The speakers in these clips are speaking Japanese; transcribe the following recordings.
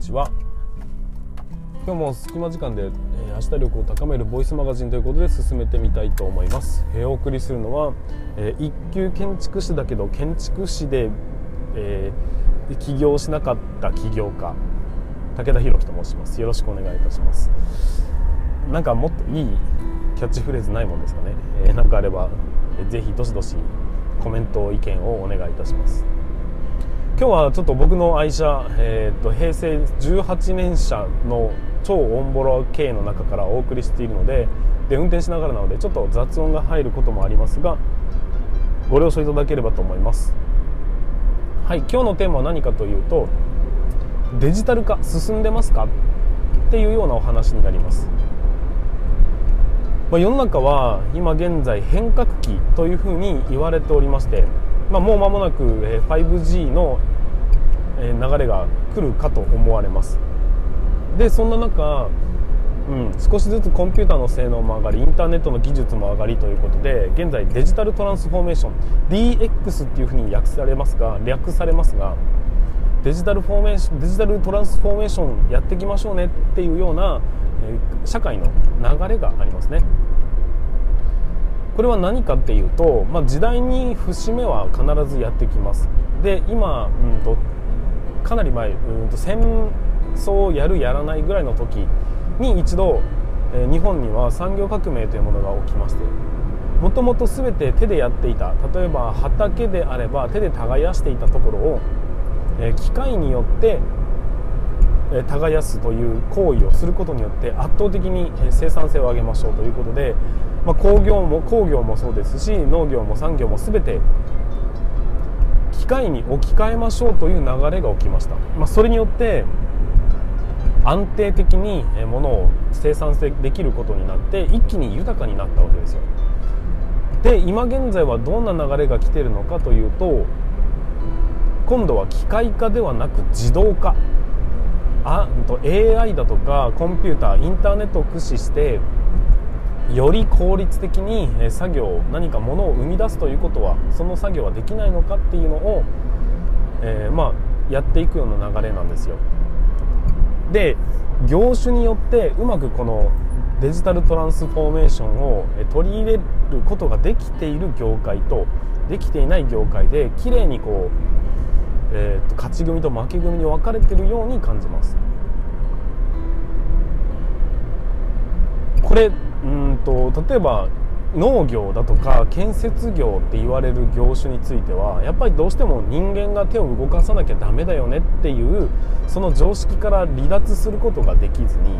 ちは。今日も隙間時間で、えー、明日力を高めるボイスマガジンということで進めてみたいと思います、えー、お送りするのは、えー、一級建築士だけど建築士で、えー、起業しなかった起業家武田博樹と申します。よろしくお願いいたします。なんかもっといいキャッチフレーズないもんですかね、えー、かあれば、えー、ぜひどしどしコメント意見をお願いいたします。今日はちょっと僕の愛車、えーと、平成18年車の超オンボロ系の中からお送りしているのでで運転しながらなのでちょっと雑音が入ることもありますがご了承いただければと思います。はい今日のテーマは何かというとデジタル化進んでますか？っていうようなお話になります。まあ、世の中は今現在変革期というふうに言われておりまして、まあ、もう間もなく 5G の流れが来るかと思われます。でそんな中、うん、少しずつコンピューターの性能も上がりインターネットの技術も上がりということで現在デジタルトランスフォーメーション DX っていうふうに訳されますが略されますがデジタルフォーメーションデジタルトランスフォーメーションやっていきましょうねっていうような、え社会の流れがありますね。これは何かっていうと、まあ、時代に節目は必ずやってきます。で今、うんと、かなり前、うんと戦争をやるやらないぐらいの時に一度、えー、日本には産業革命というものが起きましてもともと全て手でやっていた例えば畑であれば手で耕していたところを、えー、機械によって耕すという行為をすることによって圧倒的に生産性を上げましょうということで、まあ、工業も工業もそうですし農業も産業も全て機械に置き換えましょうという流れが起きました、まあ、それによって安定的に物を生産できることになって一気に豊かになったわけですよ。で今現在はどんな流れが来てるのかというと今度は機械化ではなく自動化。あ AI だとかコンピューターインターネットを駆使してより効率的に作業何かものを生み出すということはその作業はできないのかっていうのを、えー、まあ、やっていくような流れなんですよ。で業種によってうまくこのデジタルトランスフォーメーションを取り入れることができている業界とできていない業界で綺麗にこうえーと、勝ち組と負け組に分かれてるように感じます。これうんと例えば農業だとか建設業って言われる業種についてはやっぱりどうしても人間が手を動かさなきゃダメだよねっていうその常識から離脱することができずに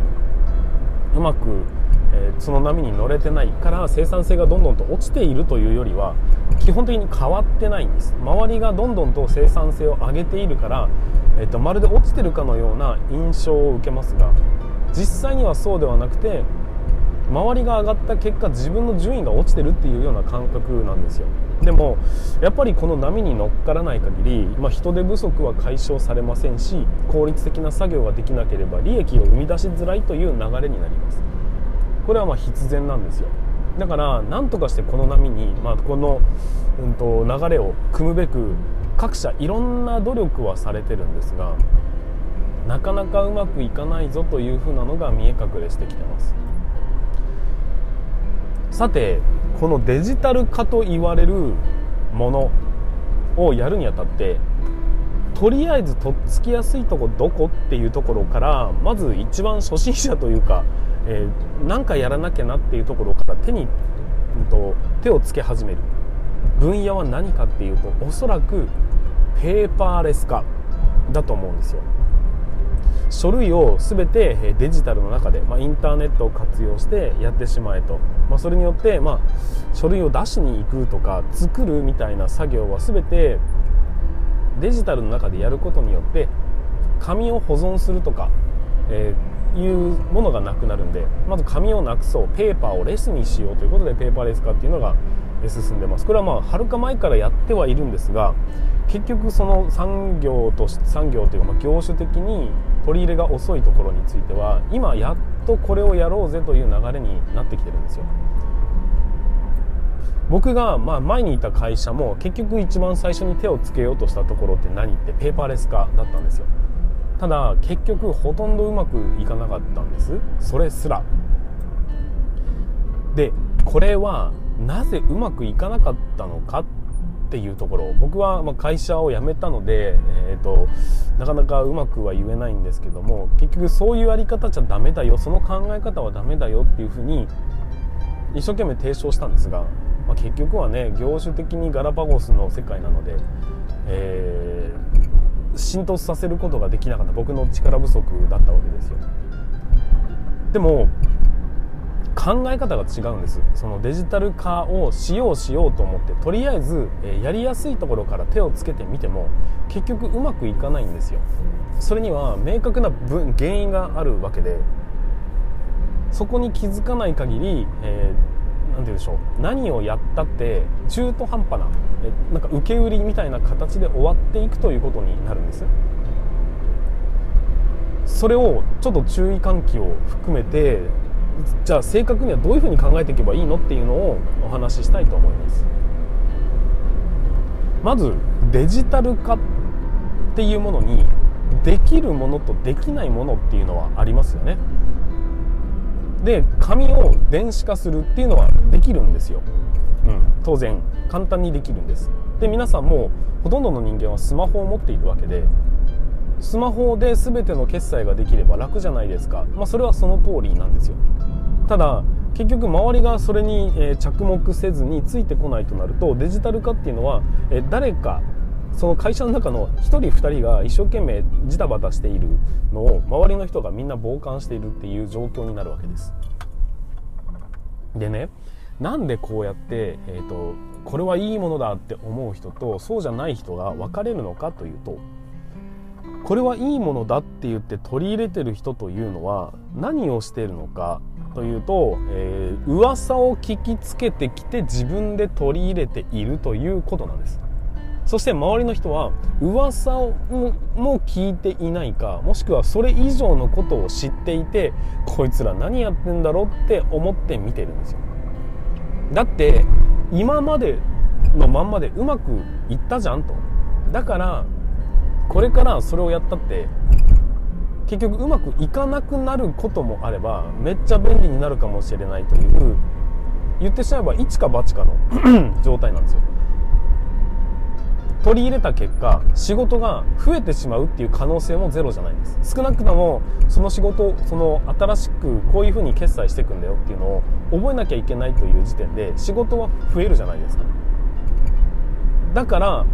うまくえー、その波に乗れてないから生産性がどんどんと落ちているというよりは基本的に変わってないんです。周りがどんどんと生産性を上げているから、えーと、まるで落ちてるかのような印象を受けますが実際にはそうではなくて周りが上がった結果自分の順位が落ちてるっていうような感覚なんですよ。でもやっぱりこの波に乗っからない限り、まあ、人手不足は解消されませんし効率的な作業ができなければ利益を生み出しづらいという流れになります。これはま必然なんですよ。だから何とかしてこの波に、まあ、この、うんと、流れを組むべく各社いろんな努力はされてるんですがなかなかうまくいかないぞというふうなのが見え隠れしてきてます。さてこのデジタル化と言われるものをやるにあたってとりあえずとっつきやすいとこどこっていうところからまず一番初心者というかえー、かやらなきゃなっていうところから手に、うんと、手をつけ始める。分野は何かっていうとおそらくペーパーレス化だと思うんですよ。書類を全てデジタルの中で、まあ、インターネットを活用してやってしまえと、まあ、それによって、まあ、書類を出しに行くとか作るみたいな作業は全てデジタルの中でやることによって紙を保存するとか、えーいうものがなくなるんでまず紙をなくそう。ペーパーをレスにしようということでペーパーレス化っていうのが進んでます。これはまあはるか前からやってはいるんですが結局その産業と産業というかま業種的に取り入れが遅いところについては今やっとこれをやろうぜという流れになってきてるんですよ。僕がまあ前にいた会社も結局一番最初に手をつけようとしたところって何ってペーパーレス化だったんですよ。ただ結局ほとんどうまくいかなかったんです。それすら。でこれはなぜうまくいかなかったのかっていうところ。僕はま会社を辞めたので、えーと、なかなかうまくは言えないんですけども結局そういうやり方じゃダメだよ。その考え方はダメだよっていうふうに一生懸命提唱したんですが、まあ、結局はね業種的にガラパゴスの世界なので、えー、浸透させることができなかった。僕の力不足だったわけですよ。でも考え方が違うんです。そのデジタル化をしようしようと思ってとりあえず、えやりやすいところから手をつけてみても結局うまくいかないんですよ。それには明確な原因があるわけでそこに気づかない限り、えー、て言うでしょう。何をやったって中途半端なえなんか受け売りみたいな形で終わっていくということになるんです。それをちょっと注意喚起を含めてじゃあ正確にはどういうふうに考えていけばいいのっていうのをお話ししたいと思います。まずデジタル化っていうものにできるものとできないものっていうのはありますよね。で紙を電子化するっていうのはできるんですよ、うん、当然簡単にできるんです。で皆さんもほとんどの人間はスマホを持っているわけでスマホで全ての決済ができれば楽じゃないですか、まあ、それはその通りなんですよ。ただ結局周りがそれに着目せずについてこないとなるとデジタル化っていうのは誰かその会社の中の1人2人が一生懸命ジタバタしているのを周りの人がみんな傍観しているっていう状況になるわけです。でねなんでこうやって、えーと、これはいいものだって思う人とそうじゃない人が分かれるのかというとこれはいいものだって言って取り入れてる人というのは何をしているのかというと、えー、噂を聞きつけてきて自分で取り入れているということなんです。そして周りの人は噂をも聞いていないかもしくはそれ以上のことを知っていてこいつら何やってんだろうって思って見てるんですよ。だって今までのまんまでうまくいったじゃんと。だからこれからそれをやったって結局うまくいかなくなることもあればめっちゃ便利になるかもしれないという言ってしまえば一か八かの 状態なんですよ。取り入れた結果仕事が増えてしまうっていう可能性もゼロじゃないです。少なくともその仕事その新しくこういうふうに決済していくんだよっていうのを覚えなきゃいけないという時点で仕事は増えるじゃないですか。だから、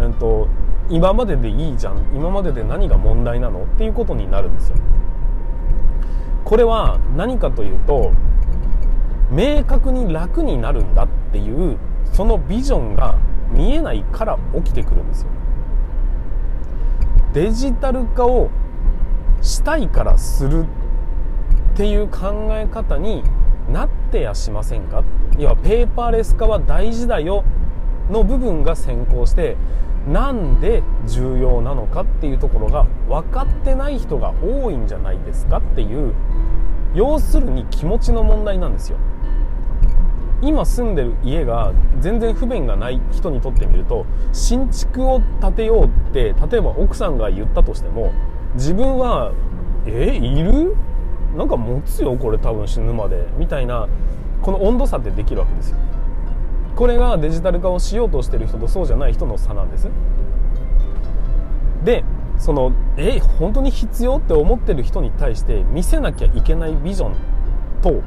えっと、今まででいいじゃん今までで何が問題なのっていうことになるんですよ。これは何かというと明確に楽になるんだっていうそのビジョンが見えないから起きてくるんですよ。デジタル化をしたいからするっていう考え方になってやしませんか？要はペーパーレス化は大事だよの部分が先行してなんで重要なのかっていうところが分かってない人が多いんじゃないですかっていう要するに気持ちの問題なんですよ。今住んでる家が全然不便がない人にとってみると新築を建てようって例えば奥さんが言ったとしても自分は「えいる？なんか持つよこれ多分死ぬまで」みたいなこの温度差ってできるわけですよ。これがデジタル化をしようとしてる人とそうじゃない人の差なんです。でそのえ本当に必要って思ってる人に対して見せなきゃいけないビジョンと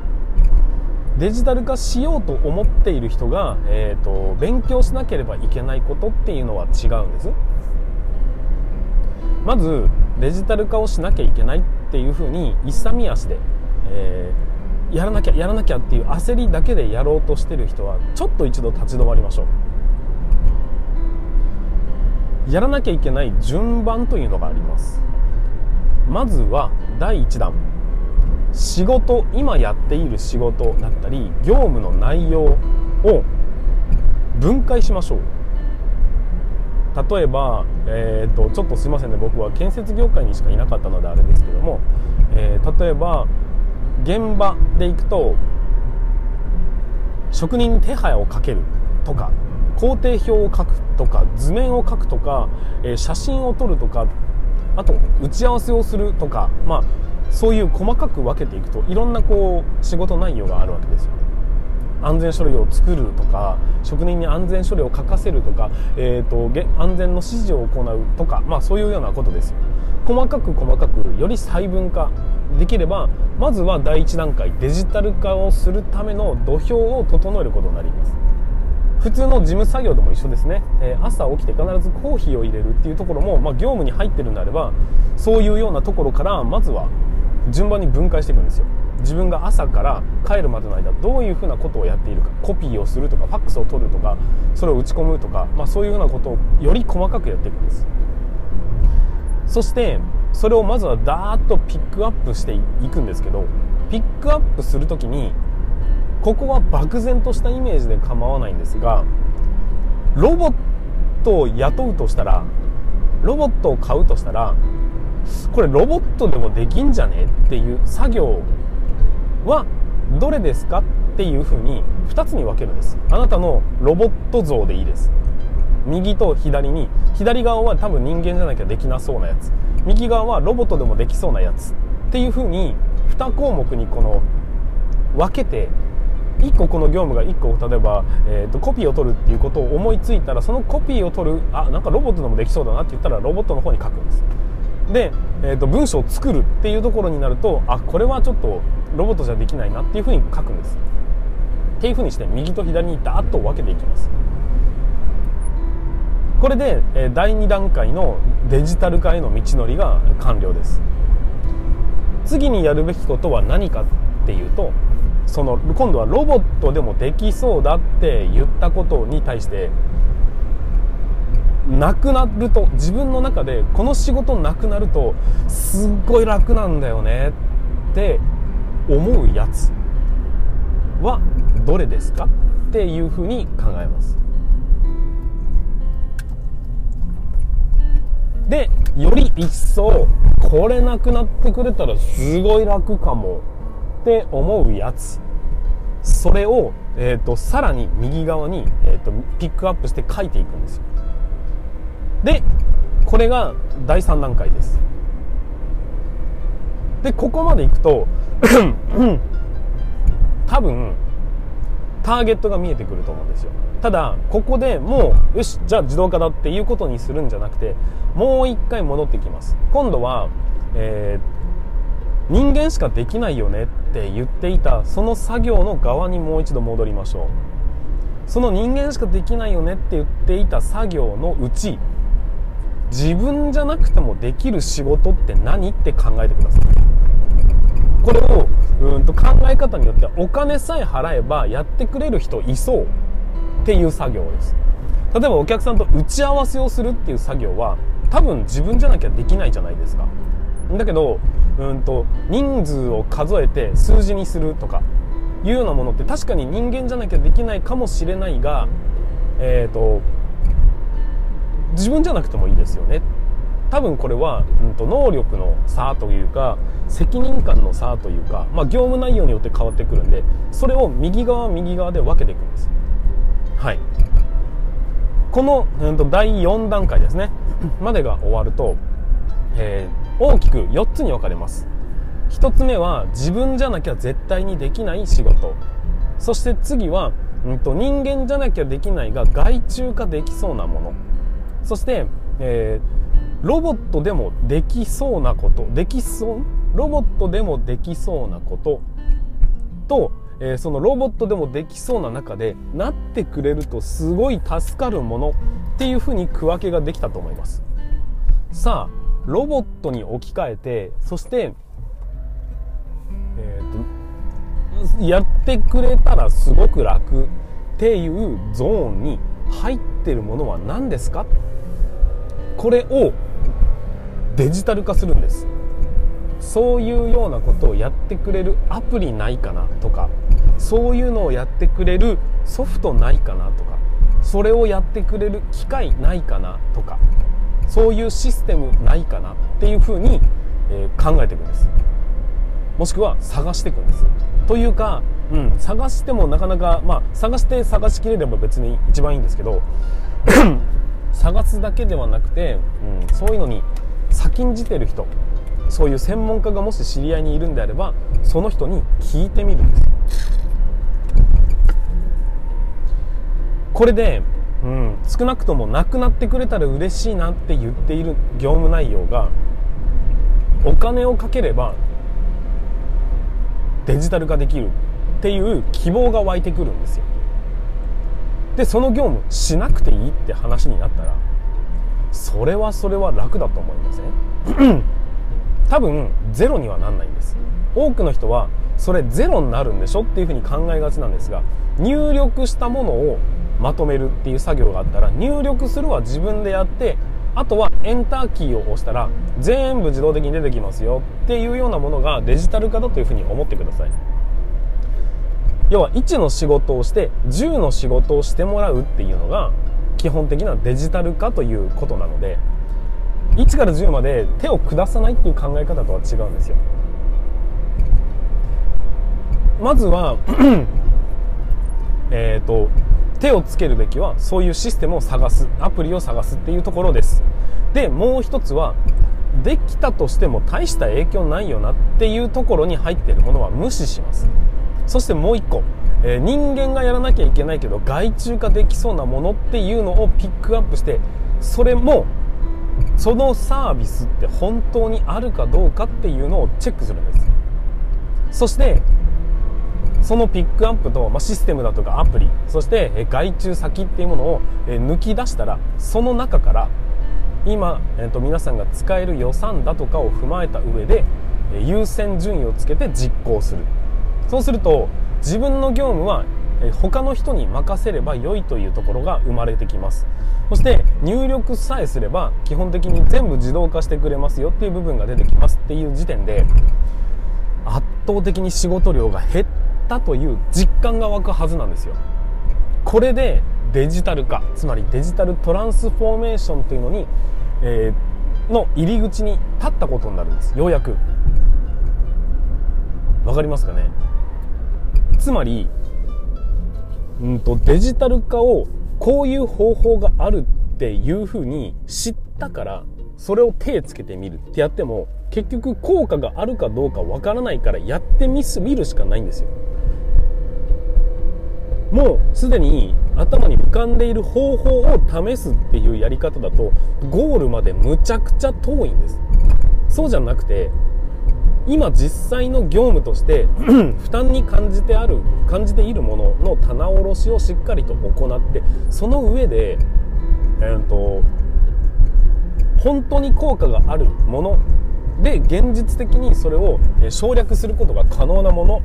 デジタル化しようと思っている人が、えーと、勉強しなければいけないことっていうのは違うんです。まずデジタル化をしなきゃいけないっていうふうに勇み足で、えーやらなきゃやらなきゃっていう焦りだけでやろうとしてる人はちょっと一度立ち止まりましょう。やらなきゃいけない順番というのがあります。まずは第1弾。仕事今やっている仕事だったり業務の内容を分解しましょう。例えば、えーと、ちょっとすいませんね。僕は建設業界にしかいなかったのであれですけども、えー、例えば現場で行くと職人に手配をかけるとか工程表を書くとか図面を書くとか、えー、写真を撮るとかあと打ち合わせをするとか、まあ、そういう細かく分けていくといろんなこう仕事内容があるわけですよ。ね安全書類を作るとか職人に安全書類を書かせるとか、えーと、安全の指示を行うとか、まあ、そういうようなことです細かく細かくより細分化できればまずは第一段階デジタル化をするための土俵を整えることになります。普通の事務作業でも一緒ですね、えー、朝起きて必ずコーヒーを入れるっていうところも、まあ、業務に入ってるんであればそういうようなところからまずは順番に分解していくんですよ。自分が朝から帰るまでの間どういうふうなことをやっているかコピーをするとかファックスを取るとかそれを打ち込むとか、まあ、そういうようなことをより細かくやっていくんです。そしてそれをまずはダーッとピックアップしていくんですけどピックアップする時にここは漠然としたイメージで構わないんですがロボットを雇うとしたらロボットを買うとしたらこれロボットでもできんじゃねっていう作業はどれですかっていうふうに2つに分けるんです。あなたのロボット像でいいです。右と左に左側は多分人間じゃなきゃできなそうなやつ。右側はロボットでもできそうなやつっていうふうに2項目にこの分けて1個この業務が1個例えば、えーと、コピーを取るっていうことを思いついたらそのコピーを取るあなんかロボットでもできそうだなって言ったらロボットの方に書くんです。で、えーと、文章を作るっていうところになるとあこれはちょっとロボットじゃできないなっていうふうに書くんです。っていうふうにして右と左にダーッと分けていきます。これで、えー、第2段階のデジタル化への道のりが完了です。次にやるべきことは何かっていうとその今度はロボットでもできそうだって言ったことに対してなくなると自分の中でこの仕事なくなるとすっごい楽なんだよねって思うやつはどれですかっていうふうに考えます。でより一層これなくなってくれたらすごい楽かもって思うやつ。それを、えーと、さらに右側に、えーと、ピックアップして書いていくんですよ。でこれが第3段階です。でここまでいくと多分ターゲットが見えてくると思うんですよ。ただここでもうよしじゃあ自動化だっていうことにするんじゃなくてもう一回戻ってきます。今度は、えー、人間しかできないよねって言っていたその作業の側にもう一度戻りましょう。その人間しかできないよねって言っていた作業のうち自分じゃなくてもできる仕事って何って考えてください。これをうんと考え方によってはお金さえ払えばやってくれる人いそうっていう作業です。例えばお客さんと打ち合わせをするっていう作業は多分自分じゃなきゃできないじゃないですか。だけどうんと人数を数えて数字にするとかいうようなものって確かに人間じゃなきゃできないかもしれないが、えーと、自分じゃなくてもいいですよね。多分これは、うんと、能力の差というか責任感の差というか、まあ、業務内容によって変わってくるんでそれを右側右側で分けていくんです。はい。この、うんと、第4段階ですね。までが終わると、えー大きく4つに分かれます。1つ目は自分じゃなきゃ絶対にできない仕事。そして次は、うんと、人間じゃなきゃできないが外注化できそうなもの。そして、えー、ロボットでもできそうなことできそうロボットでもできそうなこと。と、えー、そのロボットでもできそうな中でなってくれるとすごい助かるものっていうふうに区分けができたと思います。さあロボットに置き換えてそして、えーと、やってくれたらすごく楽っていうゾーンに入ってるものは何ですか？これをデジタル化するんです。そういうようなことをやってくれるアプリないかなとかそういうのをやってくれるソフトないかなとかそれをやってくれる機械ないかなとかそういうシステムないかなっていうふうに、え、考えていくんです。もしくは探していくんです。というか、うん、探してもなかなか、まあ、探して探しきれれば別に一番いいんですけど 探すだけではなくて、うん、そういうのに先んじてる人そういう専門家がもし知り合いにいるんであればその人に聞いてみるんです。これで、うん、少なくともなくなってくれたら嬉しいなって言っている業務内容がお金をかければデジタル化できるっていう希望が湧いてくるんですよ。でその業務しなくていいって話になったらそれはそれは楽だと思いません？多分ゼロにはなんないんです。多くの人はそれゼロになるんでしょっていうふうに考えがちなんですが入力したものをまとめるっていう作業があったら入力するは自分でやってあとはエンターキーを押したら全部自動的に出てきますよっていうようなものがデジタル化だというふうに思ってください。要は1の仕事をして10の仕事をしてもらうっていうのが基本的なデジタル化ということなので1から10まで手を下さないっていう考え方とは違うんですよ。まずは えっと手をつけるべきはそういうシステムを探すアプリを探すっていうところです。でもう一つはできたとしても大した影響ないよなっていうところに入ってるものは無視します。そしてもう一個、えー、人間がやらなきゃいけないけど外注化できそうなものっていうのをピックアップしてそれもそのサービスって本当にあるかどうかっていうのをチェックするんです。そしてそのピックアップと、まあ、システムだとかアプリそして外注先っていうものを抜き出したらその中から今、えー、と皆さんが使える予算だとかを踏まえた上で優先順位をつけて実行する。そうすると自分の業務は他の人に任せれば良いというところが生まれてきます。そして入力さえすれば基本的に全部自動化してくれますよっていう部分が出てきますっていう時点で圧倒的に仕事量が減ったという実感が湧くはずなんですよ。これでデジタル化つまりデジタルトランスフォーメーションというのに、えー、の入り口に立ったことになるんです。ようやく。わかりますかね？つまり、うんと、デジタル化をこういう方法があるっていうふうに知ったからそれを手つけてみるってやっても結局効果があるかどうかわからないからやってみるしかないんですよ。もうすでに頭に浮かんでいる方法を試すっていうやり方だとゴールまでむちゃくちゃ遠いんです。そうじゃなくて今実際の業務として 負担に感じてある感じているものの棚卸しをしっかりと行ってその上で、えーと、本当に効果があるもので現実的にそれを省略することが可能なもの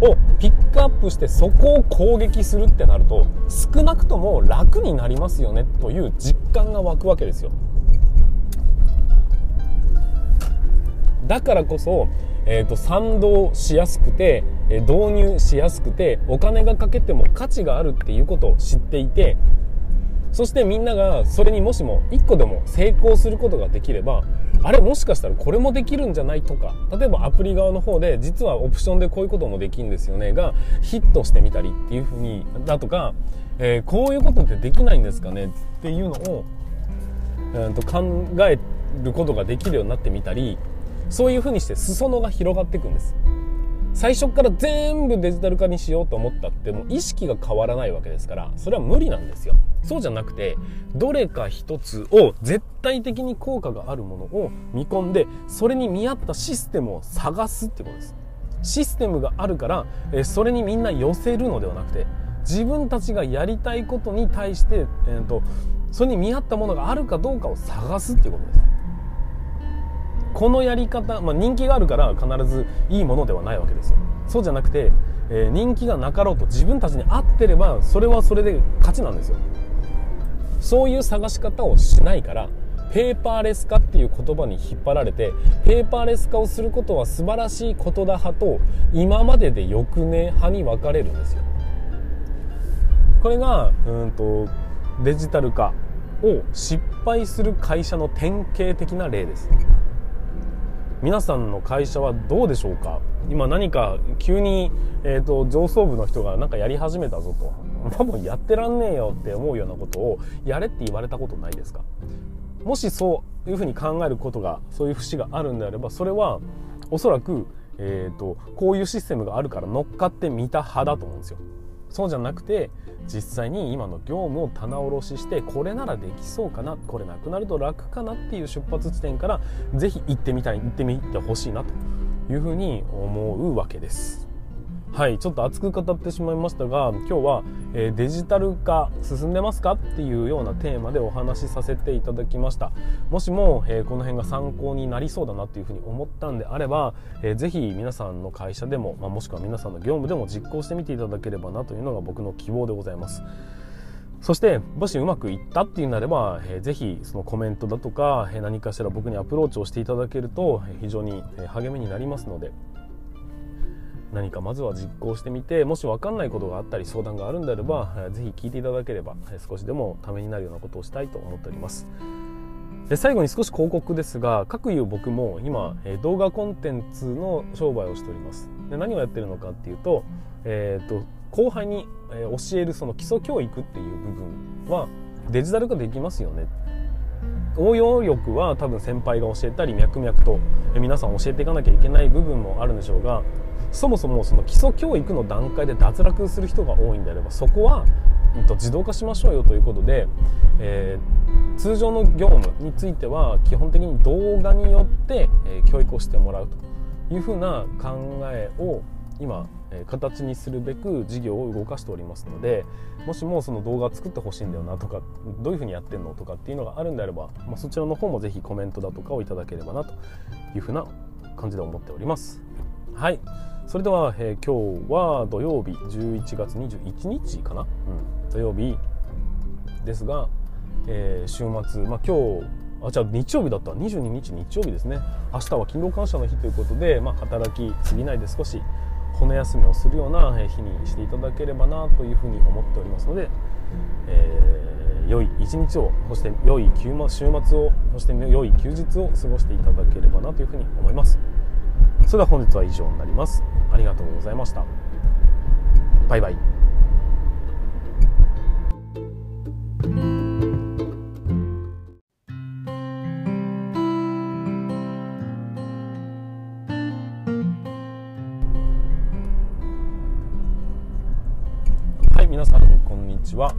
をピックアップしてそこを攻撃するってなると少なくとも楽になりますよねという実感が湧くわけですよ。だからこそ、えーと、賛同しやすくてえ導入しやすくてお金がかけても価値があるっていうことを知っていてそしてみんながそれにもしも1個でも成功することができればあれもしかしたらこれもできるんじゃないとか例えばアプリ側の方で実はオプションでこういうこともできるんですよねがヒットしてみたりっていうふうにだとか、えー、こういうことってできないんですかねっていうのを、えー、と考えることができるようになってみたりそういうふうにして裾野が広がっていくんです。最初から全部デジタル化にしようと思ったってもう意識が変わらないわけですからそれは無理なんですよ。そうじゃなくてどれか一つを絶対的に効果があるものを見込んでそれに見合ったシステムを探すってことです。システムがあるからそれにみんな寄せるのではなくて自分たちがやりたいことに対して、えーと、それに見合ったものがあるかどうかを探すっていうことです。このやり方、まあ、人気があるから必ずいいものではないわけですよ。そうじゃなくて、えー、人気がなかろうと自分たちに合ってればそれはそれで勝ちなんですよ。そういう探し方をしないからペーパーレス化っていう言葉に引っ張られてペーパーレス化をすることは素晴らしいことだ派と今まででよくね派に分かれるんですよ。これがうんとデジタル化を失敗する会社の典型的な例です。皆さんの会社はどうでしょうか？今何か急に、えーと、上層部の人が何かやり始めたぞと。多分やってらんねえよって思うようなことをやれって言われたことないですか？もしそういうふうに考えることがそういう節があるんであればそれはおそらく、えーと、こういうシステムがあるから乗っかってみた派だと思うんですよ。そうじゃなくて実際に今の業務を棚卸ししてこれならできそうかなこれなくなると楽かなっていう出発地点から是非行ってみたい行ってみてほしいなというふうに思うわけです。はいちょっと熱く語ってしまいましたが今日は、えー、デジタル化進んでますかっていうようなテーマでお話しさせていただきました。もしも、えー、この辺が参考になりそうだなっていうふうに思ったんであれば、えー、ぜひ皆さんの会社でも、まあ、もしくは皆さんの業務でも実行してみていただければなというのが僕の希望でございます。そしてもしうまくいったっていうなれば、えー、ぜひそのコメントだとか、えー、何かしら僕にアプローチをしていただけると非常に励みになりますので何かまずは実行してみてもし分かんないことがあったり相談があるんであれば是非聞いていただければ少しでもためになるようなことをしたいと思っております。で最後に少し広告ですが各有僕も今動画コンテンツの商売をしております。で何をやってるのかっていうと,、えーと、後輩に教えるその基礎教育っていう部分はデジタル化できますよね。応用力は多分先輩が教えたり脈々と皆さん教えていかなきゃいけない部分もあるんでしょうがそもそもその基礎教育の段階で脱落する人が多いんであればそこは、えっと、自動化しましょうよということで、えー、通常の業務については基本的に動画によって、え、教育をしてもらうというふうな考えを今、え、形にするべく事業を動かしておりますのでもしもその動画作ってほしいんだよなとかどういうふうにやってんのとかっていうのがあるんであれば、まあ、そちらの方もぜひコメントだとかをいただければなというふうな感じで思っております。はいそれでは、えー、今日は土曜日11月21日かな、うん、土曜日ですが、えー、週末、まあ、今日あじゃあ日曜日だった？22日日曜日ですね。明日は勤労感謝の日ということで、まあ、働きすぎないで少し骨休みをするような日にしていただければなというふうに思っておりますので、えー、良い一日をそして良い週末をそして良い休日を過ごしていただければなというふうに思います。それでは本日は以上になります。ありがとうございました。バイバイ。はい皆さんこんにちは。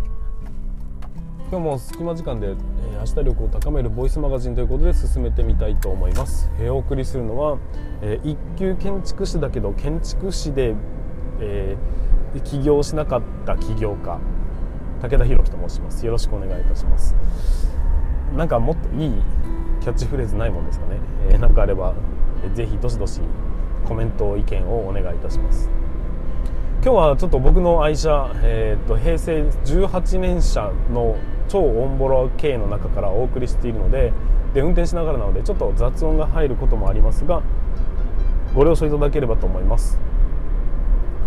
今日も隙間時間で、えー、明日力を高めるボイスマガジンということで進めてみたいと思います、えー、お送りするのは、えー、一級建築士だけど建築士で、えー、起業しなかった起業家武田博樹と申します。よろしくお願いいたします。なんかもっといいキャッチフレーズないもんですかね、えー、かあれば、えー、ぜひどしどしコメント意見をお願いいたします。今日はちょっと僕の愛車、えーと平成18年車の超オンボロ系の中からお送りしているのでで運転しながらなのでちょっと雑音が入ることもありますがご了承いただければと思います。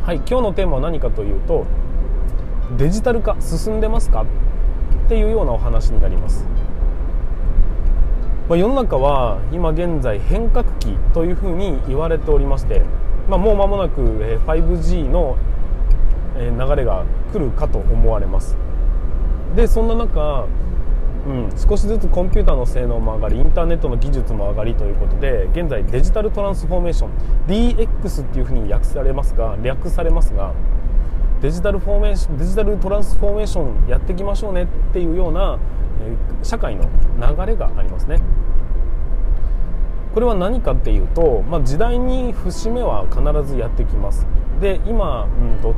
はい今日のテーマは何かというとデジタル化進んでますか？っていうようなお話になります。まあ、世の中は今現在変革期というふうに言われておりまして、まあ、もう間もなく 5G の流れが来るかと思われます。でそんな中、うん、少しずつコンピューターの性能も上がりインターネットの技術も上がりということで現在デジタルトランスフォーメーション DX っていうふうに訳されますが略されますがデジタルフォーメーションデジタルトランスフォーメーションやっていきましょうねっていうような、え、社会の流れがありますね。これは何かっていうと、まあ、時代に節目は必ずやってきますで今、うんと、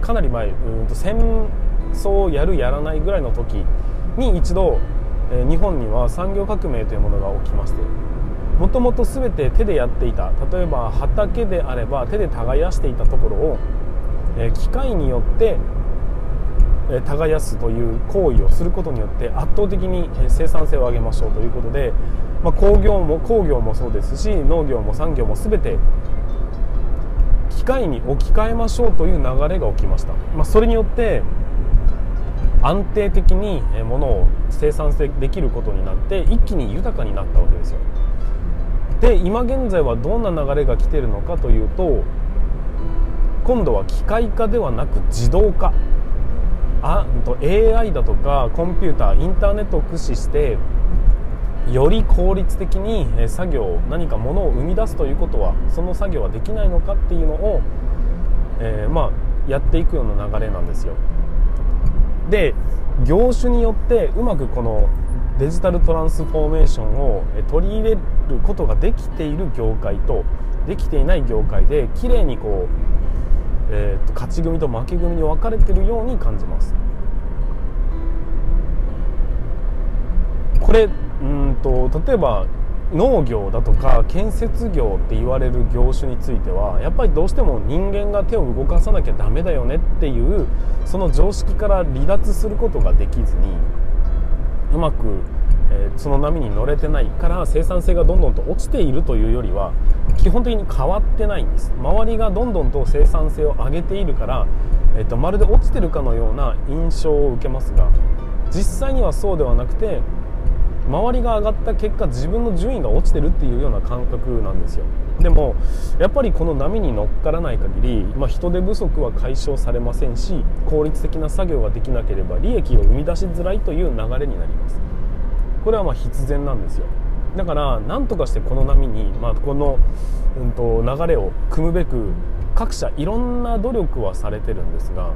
かなり前、うんと争をやるやらないぐらいの時に一度、え、日本には産業革命というものが起きましてもともと全て手でやっていた例えば畑であれば手で耕していたところを、え、機械によって耕すという行為をすることによって圧倒的に生産性を上げましょうということで、まあ、工業も工業もそうですし農業も産業も全て機械に置き換えましょうという流れが起きました、まあ、それによって安定的に物を生産できることになって一気に豊かになったわけですよ。で今現在はどんな流れが来てるのかというと今度は機械化ではなく自動化。あと AI だとかコンピューターインターネットを駆使してより効率的に作業何かものを生み出すということはその作業はできないのかっていうのを、えー、まあ、やっていくような流れなんですよ。で業種によってうまくこのデジタルトランスフォーメーションを取り入れることができている業界とできていない業界で綺麗にこう、えー、と勝ち組と負け組に分かれてるように感じます。これうんと例えば農業だとか建設業って言われる業種についてはやっぱりどうしても人間が手を動かさなきゃダメだよねっていうその常識から離脱することができずにうまく、えー、その波に乗れてないから生産性がどんどんと落ちているというよりは基本的に変わってないんです。周りがどんどんと生産性を上げているから、えーと、まるで落ちてるかのような印象を受けますが実際にはそうではなくて周りが上がった結果自分の順位が落ちてるっていうような感覚なんですよ。でもやっぱりこの波に乗っからない限り、まあ、人手不足は解消されませんし効率的な作業ができなければ利益を生み出しづらいという流れになります。これはまあ必然なんですよ。だから何とかしてこの波に、まあ、この、うんと、流れを組むべく各社いろんな努力はされてるんですが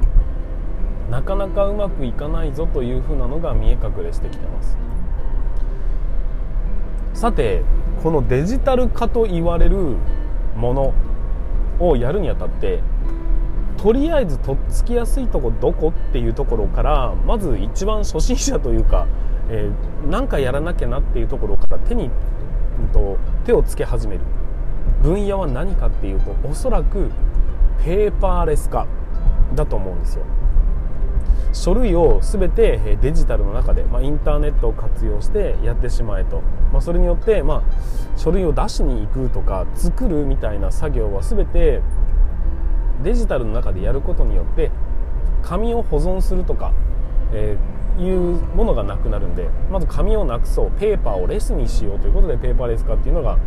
なかなかうまくいかないぞというふうなのが見え隠れしてきてます。さてこのデジタル化と言われるものをやるにあたってとりあえずとっつきやすいとこどこっていうところからまず一番初心者というか、えー、何かやらなきゃなっていうところから手に、うんと、手をつけ始める。分野は何かっていうとおそらくペーパーレス化だと思うんですよ。書類を全てデジタルの中で、まあ、インターネットを活用してやってしまえと、まあ、それによって、まあ、書類を出しに行くとか作るみたいな作業は全てデジタルの中でやることによって紙を保存するとか、えー、いうものがなくなるんでまず紙をなくそう。ペーパーをレスにしようということでペーパーレス化っていうのが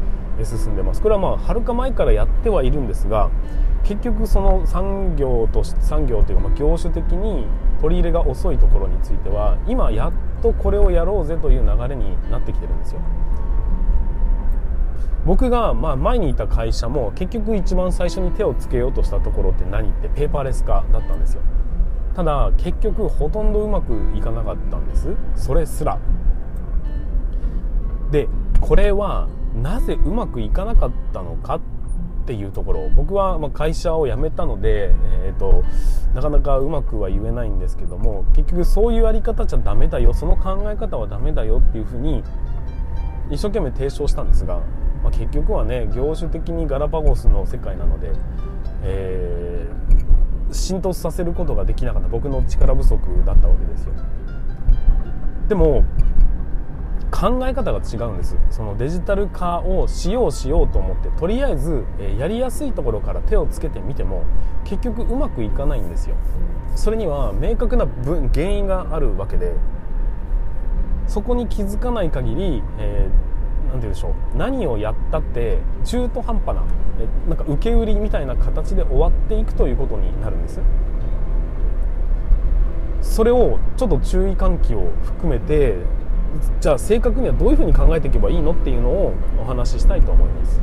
進んでます。これはまあはるか前からやってはいるんですが結局その産業と産業というかま業種的に取り入れが遅いところについては今やっとこれをやろうぜという流れになってきてるんですよ。僕がまあ前にいた会社も結局一番最初に手をつけようとしたところって何ってペーパーレス化だったんですよ。ただ結局ほとんどうまくいかなかったんです。それすら。でこれはなぜうまくいかなかったのかっていうところ。僕はま会社を辞めたので、えーと、なかなかうまくは言えないんですけども結局そういうやり方じゃダメだよ。その考え方はダメだよっていうふうに一生懸命提唱したんですが、まあ、結局はね業種的にガラパゴスの世界なので、えー、浸透させることができなかった。僕の力不足だったわけですよ。でも考え方が違うんです。そのデジタル化をしようしようと思ってとりあえず、えやりやすいところから手をつけてみても結局うまくいかないんですよ。それには明確な分原因があるわけでそこに気づかない限り、えー、て言うんでしょう。何をやったって中途半端なえなんか受け売りみたいな形で終わっていくということになるんです。それをちょっと注意喚起を含めてじゃあ正確にはどういうふうに考えていけばいいのっていうのをお話ししたいと思います。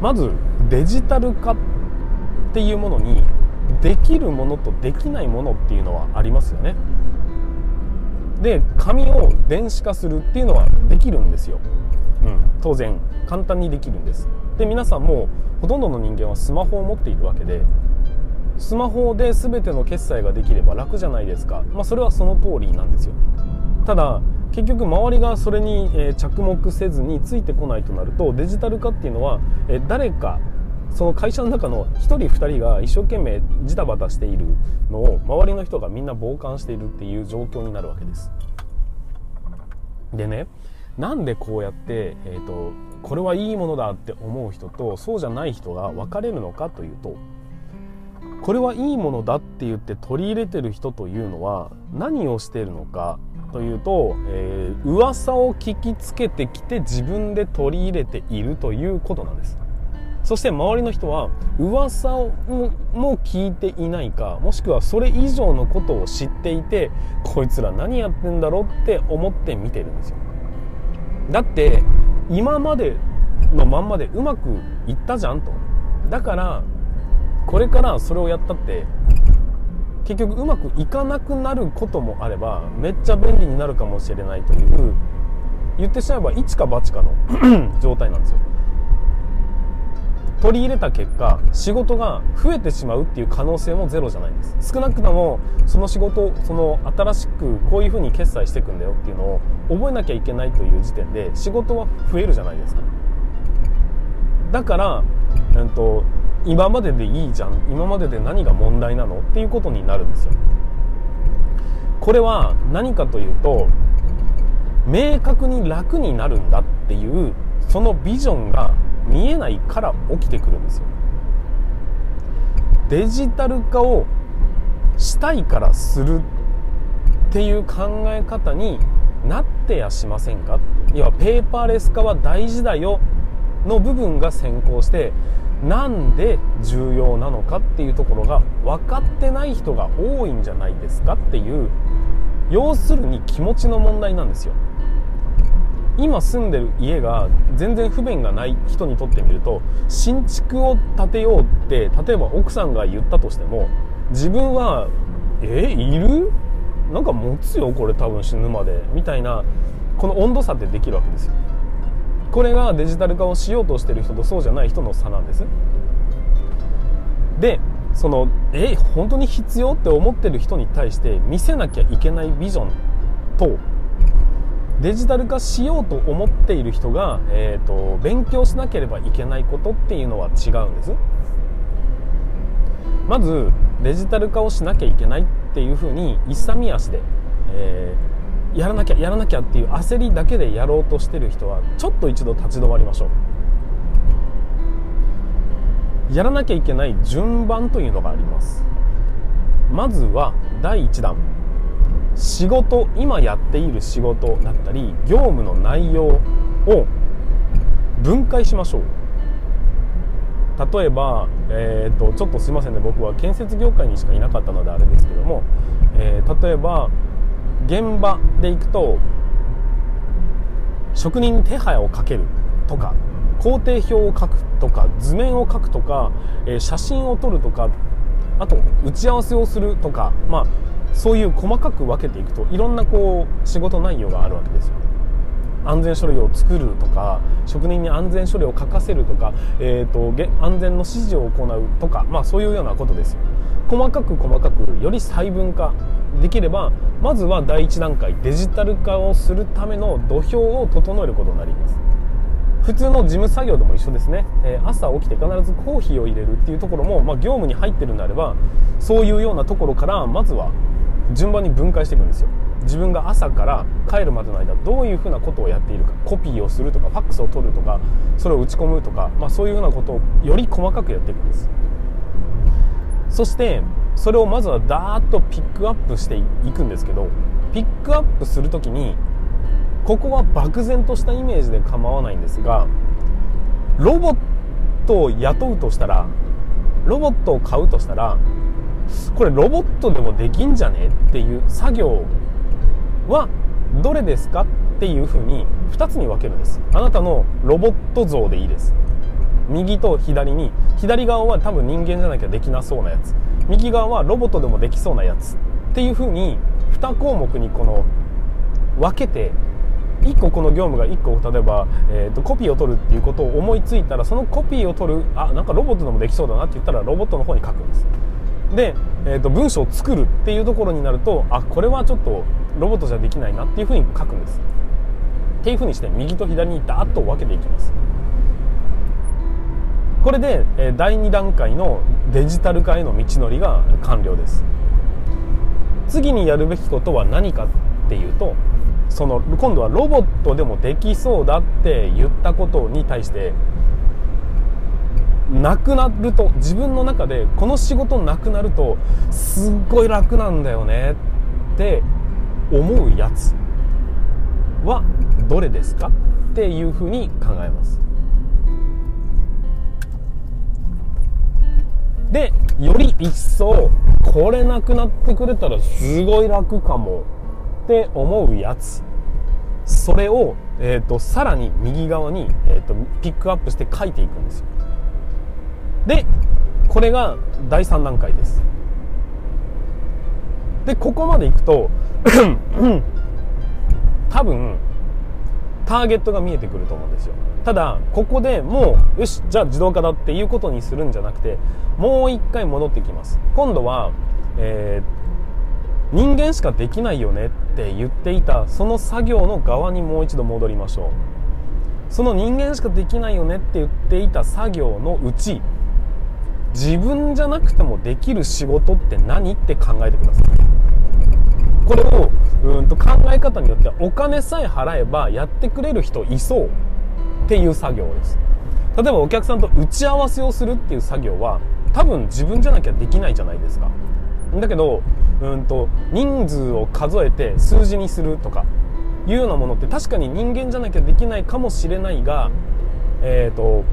まずデジタル化っていうものにできるものとできないものっていうのはありますよね。で紙を電子化するっていうのはできるんですよ、うん、当然簡単にできるんです。で皆さんもほとんどの人間はスマホを持っているわけでスマホで全ての決済ができれば楽じゃないですか、まあ、それはその通りなんですよ。ただ結局周りがそれに着目せずについてこないとなるとデジタル化っていうのは誰かその会社の中の1人2人が一生懸命ジタバタしているのを周りの人がみんな傍観しているっていう状況になるわけです。でねなんでこうやって、えーとこれはいいものだって思う人とそうじゃない人が分かれるのかというとこれはいいものだって言って取り入れてる人というのは何をしているのかというと、えー、噂を聞きつけてきて自分で取り入れているということなんです。そして周りの人は噂をも聞いていないかもしくはそれ以上のことを知っていてこいつら何やってんだろうって思って見てるんですよ。だって今までのまんまでうまくいったじゃんと。だからこれからそれをやったって結局うまくいかなくなることもあればめっちゃ便利になるかもしれないという言ってしまえば一か八かの 状態なんですよ。取り入れた結果仕事が増えてしまうっていう可能性もゼロじゃないんです。少なくともその仕事その新しくこういうふうに決済していくんだよっていうのを覚えなきゃいけないという時点で仕事は増えるじゃないですか。だから、えっと、今まででいいじゃん今までで何が問題なのっていうことになるんですよ。これは何かというと明確に楽になるんだっていうそのビジョンが見えないから起きてくるんですよ。デジタル化をしたいからするっていう考え方になってやしませんか？要はペーパーレス化は大事だよの部分が先行してなんで重要なのかっていうところが分かってない人が多いんじゃないですかっていう。要するに気持ちの問題なんですよ。今住んでる家が全然不便がない人にとってみると新築を建てようって例えば奥さんが言ったとしても自分はえいる？なんか持つよこれ多分死ぬまで。みたいなこの温度差ってできるわけですよ。これがデジタル化をしようとしてる人とそうじゃない人の差なんです。でそのえ本当に必要って思ってる人に対して見せなきゃいけないビジョンとデジタル化しようと思っている人が、えーと、勉強しなければいけないことっていうのは違うんです。まずデジタル化をしなきゃいけないっていうふうに勇み足で、えー、やらなきゃやらなきゃっていう焦りだけでやろうとしてる人はちょっと一度立ち止まりましょう。やらなきゃいけない順番というのがあります。まずは第1弾。仕事今やっている仕事だったり業務の内容を分解しましょう。例えば、えーと、ちょっとすいませんね。僕は建設業界にしかいなかったのであれですけども、えー、例えば現場で行くと職人に手配をかけるとか工程表を書くとか図面を書くとか、え、写真を撮るとかあと打ち合わせをするとか、まあ、そういう細かく分けていくといろんなこう仕事内容があるわけですよ。安全書類を作るとか職人に安全書類を書かせるとか、えーと、安全の指示を行うとか、まあ、そういうようなことですよ。細かく細かくより細分化できればまずは第一段階デジタル化をするための土俵を整えることになります。普通の事務作業でも一緒ですね、え、朝起きて必ずコーヒーを入れるっていうところも、まあ、業務に入ってるんであればそういうようなところからまずは順番に分解していくんですよ。自分が朝から帰るまでの間どういうふうなことをやっているかコピーをするとかファックスを取るとかそれを打ち込むとか、まあ、そういうようなことをより細かくやっていくんです。そしてそれをまずはダーッとピックアップしていくんですけどピックアップする時にここは漠然としたイメージで構わないんですがロボットを雇うとしたらロボットを買うとしたらこれロボットでもできんじゃねっていう作業はどれですかっていうふうに2つに分けるんです。あなたのロボット像でいいです。右と左に左側は多分人間じゃなきゃできなそうなやつ。右側はロボットでもできそうなやつっていうふうに2項目にこの分けて1個この業務が1個例えば、えーと、コピーを取るっていうことを思いついたらそのコピーを取るあなんかロボットでもできそうだなって言ったらロボットの方に書くんです。で、えーと、文章を作るっていうところになるとあこれはちょっとロボットじゃできないなっていうふうに書くんです。っていうふうにして右と左にダーッと分けていきます。これで、第2段階のデジタル化への道のりが完了です。次にやるべきことは何かっていうとその今度はロボットでもできそうだって言ったことに対してなくなると自分の中でこの仕事なくなるとすっごい楽なんだよねって思うやつはどれですかっていうふうに考えます。でより一層これなくなってくれたらすごい楽かもって思うやつ。それを、えーと、さらに右側に、えーと、ピックアップして書いていくんですよ。でこれが第3段階です。でここまでいくと 多分ターゲットが見えてくると思うんですよ。ただここでもうよしじゃあ自動化だっていうことにするんじゃなくてもう一回戻ってきます。今度は、えー、人間しかできないよねって言っていたその作業の側にもう一度戻りましょう。その人間しかできないよねって言っていた作業のうち自分じゃなくてもできる仕事って何って考えてください。これをうんと考え方によってはお金さえ払えばやってくれる人いそうっていう作業です。例えばお客さんと打ち合わせをするっていう作業は多分自分じゃなきゃできないじゃないですか。だけどうんと人数を数えて数字にするとかいうようなものって確かに人間じゃなきゃできないかもしれないがえっ、ー、と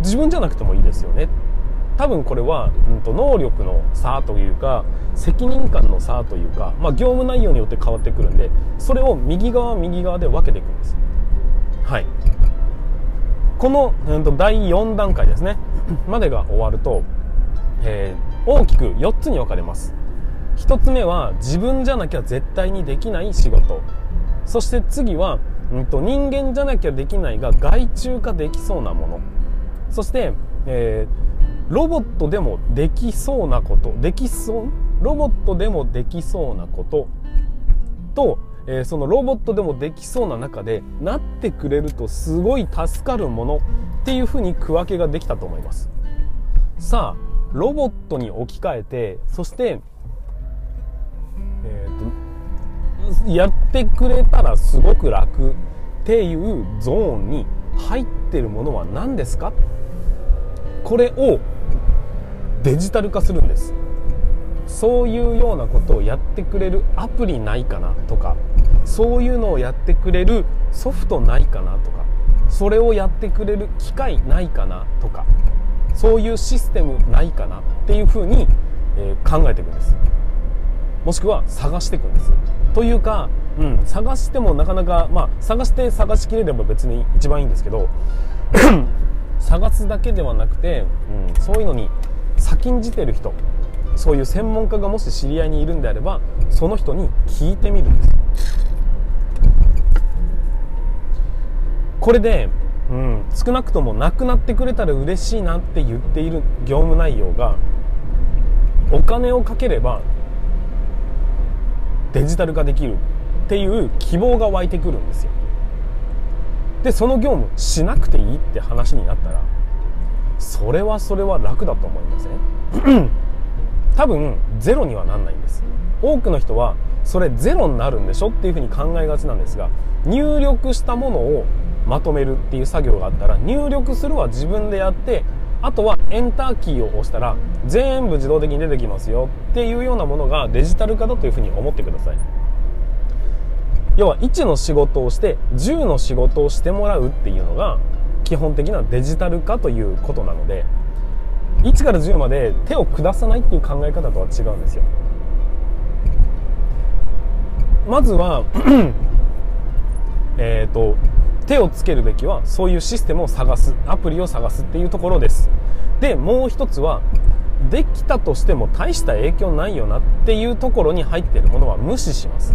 自分じゃなくてもいいですよね。多分これは、うんと、能力の差というか責任感の差というか、まあ、業務内容によって変わってくるんでそれを右側右側で分けていくんです。はい。この、うんと、第4段階ですね。までが終わると、えー、大きく4つに分かれます。1つ目は自分じゃなきゃ絶対にできない仕事。そして次は、うんと、人間じゃなきゃできないが外注化できそうなもの。そして、えーロボットでもできそうなことできそうロボットでもできそうなことと、えー、そのロボットでもできそうな中でなってくれるとすごい助かるものっていうふうに区分けができたと思います。さあロボットに置き換えてそしてえーと、やってくれたらすごく楽っていうゾーンに入ってるものは何ですか？これをデジタル化するんです。そういうようなことをやってくれるアプリないかなとかそういうのをやってくれるソフトないかなとかそれをやってくれる機械ないかなとかそういうシステムないかなっていうふうに、え、考えていくんです。もしくは探していくんです。というか、うん、探してもなかなかまあ探して探しきれれば別に一番いいんですけど探すだけではなくて、うん、そういうのに先んじてる人そういう専門家がもし知り合いにいるんであればその人に聞いてみるんです。これで、うん、少なくともなくなってくれたら嬉しいなって言っている業務内容がお金をかければデジタル化できるっていう希望が湧いてくるんですよ。でその業務しなくていいって話になったらそれはそれは楽だと思いません？多分ゼロにはなんないんです。多くの人はそれゼロになるんでしょっていうふうに考えがちなんですが入力したものをまとめるっていう作業があったら入力するは自分でやってあとはエンターキーを押したら全部自動的に出てきますよっていうようなものがデジタル化だというふうに思ってください。要は1の仕事をして10の仕事をしてもらうっていうのが基本的なデジタル化ということなので1から10まで手を下さないっていう考え方とは違うんですよ。まずは えっと手をつけるべきはそういうシステムを探すアプリを探すっていうところです。でもう一つはできたとしても大した影響ないよなっていうところに入っているものは無視します。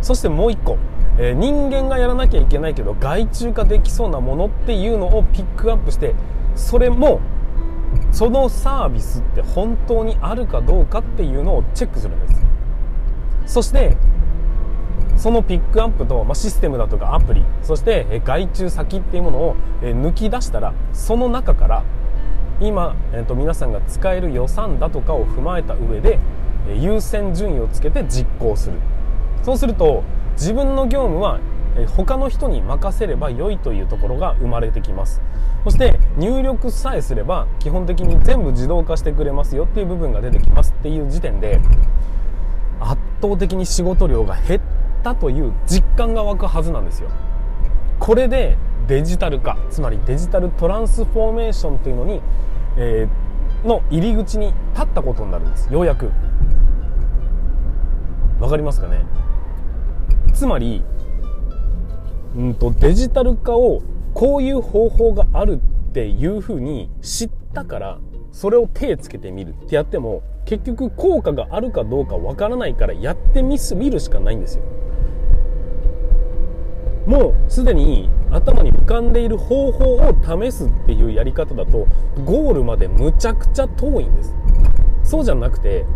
そしてもう一個、えー、人間がやらなきゃいけないけど外注化できそうなものっていうのをピックアップしてそれもそのサービスって本当にあるかどうかっていうのをチェックするんです。そしてそのピックアップと、まあ、システムだとかアプリそして外注先っていうものを抜き出したらその中から今、えー、と皆さんが使える予算だとかを踏まえた上で優先順位をつけて実行する。そうすると自分の業務は他の人に任せれば良いというところが生まれてきます。そして入力さえすれば基本的に全部自動化してくれますよっていう部分が出てきますっていう時点で圧倒的に仕事量が減ったという実感が湧くはずなんですよ。これでデジタル化つまりデジタルトランスフォーメーションというのに、えーの入り口に立ったことになるんです。ようやく。わかりますかね？つまり、うんと、デジタル化をこういう方法があるっていうふうに知ったからそれを手つけてみるってやっても結局効果があるかどうかわからないからやってみす見るしかないんですよ。もうすでに頭に浮かんでいる方法を試すっていうやり方だとゴールまでむちゃくちゃ遠いんです。そうじゃなくて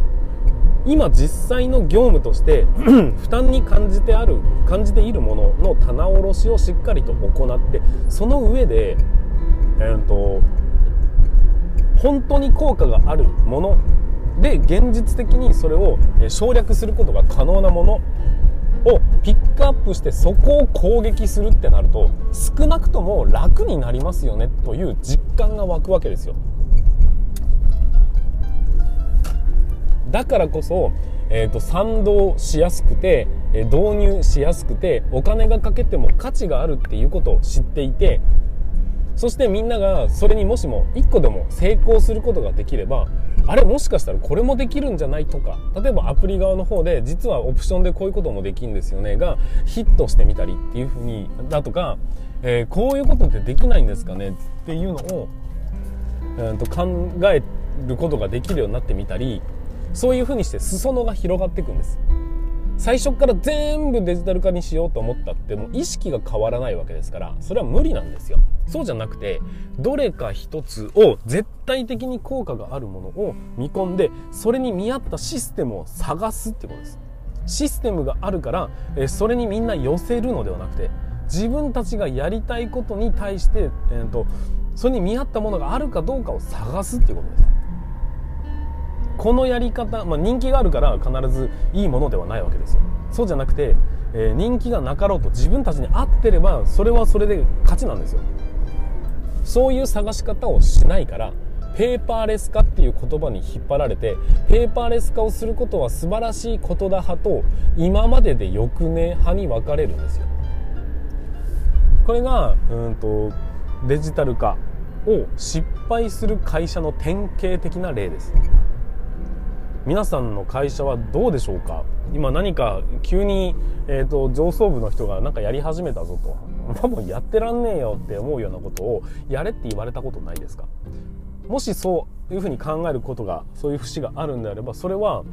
今実際の業務として 負担に感じてある感じているものの棚卸しをしっかりと行ってその上で、えーと、本当に効果があるもので現実的にそれを省略することが可能なものをピックアップしてそこを攻撃するってなると少なくとも楽になりますよねという実感が湧くわけですよだからこそ、えーと、賛同しやすくてえ導入しやすくてお金がかけても価値があるっていうことを知っていてそしてみんながそれにもしも1個でも成功することができればあれもしかしたらこれもできるんじゃないとか例えばアプリ側の方で実はオプションでこういうこともできるんですよねがヒットしてみたりっていうふうにだとか、えー、こういうことってできないんですかねっていうのを、えー、と考えることができるようになってみたりそういうふうにして裾野が広がっていくんです。最初から全部デジタル化にしようと思ったってもう意識が変わらないわけですからそれは無理なんですよ。そうじゃなくてどれか一つを絶対的に効果があるものを見込んでそれに見合ったシステムを探すってことです。システムがあるからそれにみんな寄せるのではなくて自分たちがやりたいことに対して、えーと、それに見合ったものがあるかどうかを探すっていうことです。このやり方、まあ、人気があるから必ずいいものではないわけですよ。そうじゃなくて、えー、人気がなかろうと自分たちに合ってればそれはそれで勝ちなんですよ。そういう探し方をしないからペーパーレス化っていう言葉に引っ張られてペーパーレス化をすることは素晴らしいことだ派と今まででよくね派に分かれるんですよ。これがうんとデジタル化を失敗する会社の典型的な例です。皆さんの会社はどうでしょうか？今何か急に、えーと、上層部の人が何かやり始めたぞと。もうやってらんねえよって思うようなことをやれって言われたことないですか？もしそういうふうに考えることがそういう節があるんであればそれは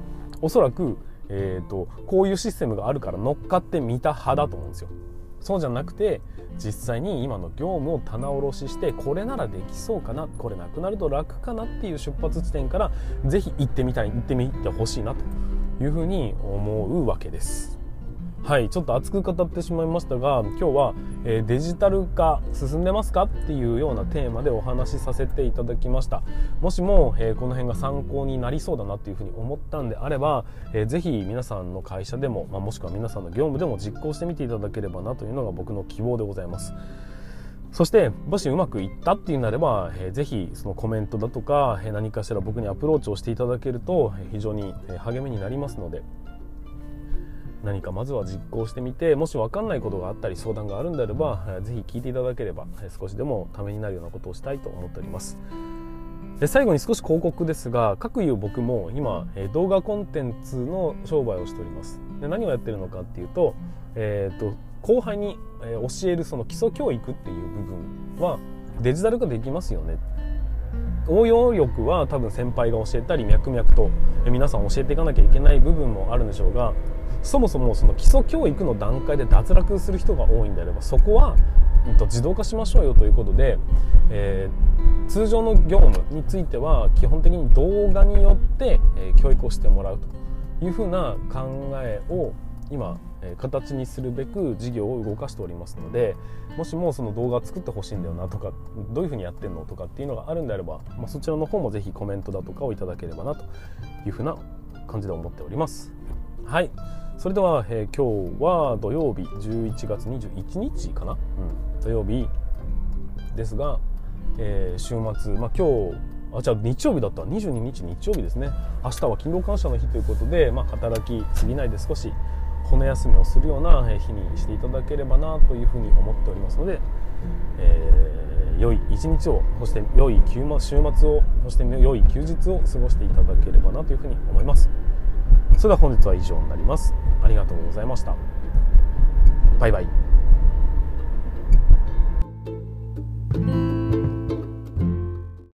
おそらく、えーとこういうシステムがあるから乗っかってみた派だと思うんですよ。そうじゃなくて実際に今の業務を棚卸ししてこれならできそうかなこれなくなると楽かなっていう出発地点から是非行ってみたい行ってみてほしいなというふうに思うわけです。はいちょっと熱く語ってしまいましたが今日は、えー、デジタル化進んでますかっていうようなテーマでお話しさせていただきました。もしも、えー、この辺が参考になりそうだなっていうふうに思ったんであれば、えー、ぜひ皆さんの会社でも、まあ、もしくは皆さんの業務でも実行してみていただければなというのが僕の希望でございます。そしてもしうまくいったっていうなれば、えー、ぜひそのコメントだとか、えー、何かしら僕にアプローチをしていただけると非常に励みになりますので何かまずは実行してみてもし分かんないことがあったり相談があるんであれば是非聞いていただければ少しでもためになるようなことをしたいと思っております。で最後に少し広告ですが各いう僕も今動画コンテンツの商売をしております。で何をやってるのかっていうと,、えーと、後輩に教えるその基礎教育っていう部分はデジタル化できますよね。応用力は多分先輩が教えたり脈々と皆さん教えていかなきゃいけない部分もあるんでしょうがそもそもその基礎教育の段階で脱落する人が多いんであればそこは、うん、と自動化しましょうよということで、えー、通常の業務については基本的に動画によって、え、教育をしてもらうというふうな考えを今、形にするべく事業を動かしておりますのでもしもその動画作ってほしいんだよなとかどういうふうにやってんのとかっていうのがあるんであれば、まあ、そちらの方もぜひコメントだとかをいただければなというふうな感じで思っております。はい。それでは、えー、今日は土曜日11月21日かな、うん、土曜日ですが、えー、週末、まあ、今日あじゃあ日曜日だった。22日日曜日ですね。明日は勤労感謝の日ということで、まあ、働きすぎないで少し骨休みをするような日にしていただければなというふうに思っておりますので、えー、良い一日をそして良い週末をそして良い休日を過ごしていただければなというふうに思います。それでは本日は以上になります。ありがとうございました。バイバイ。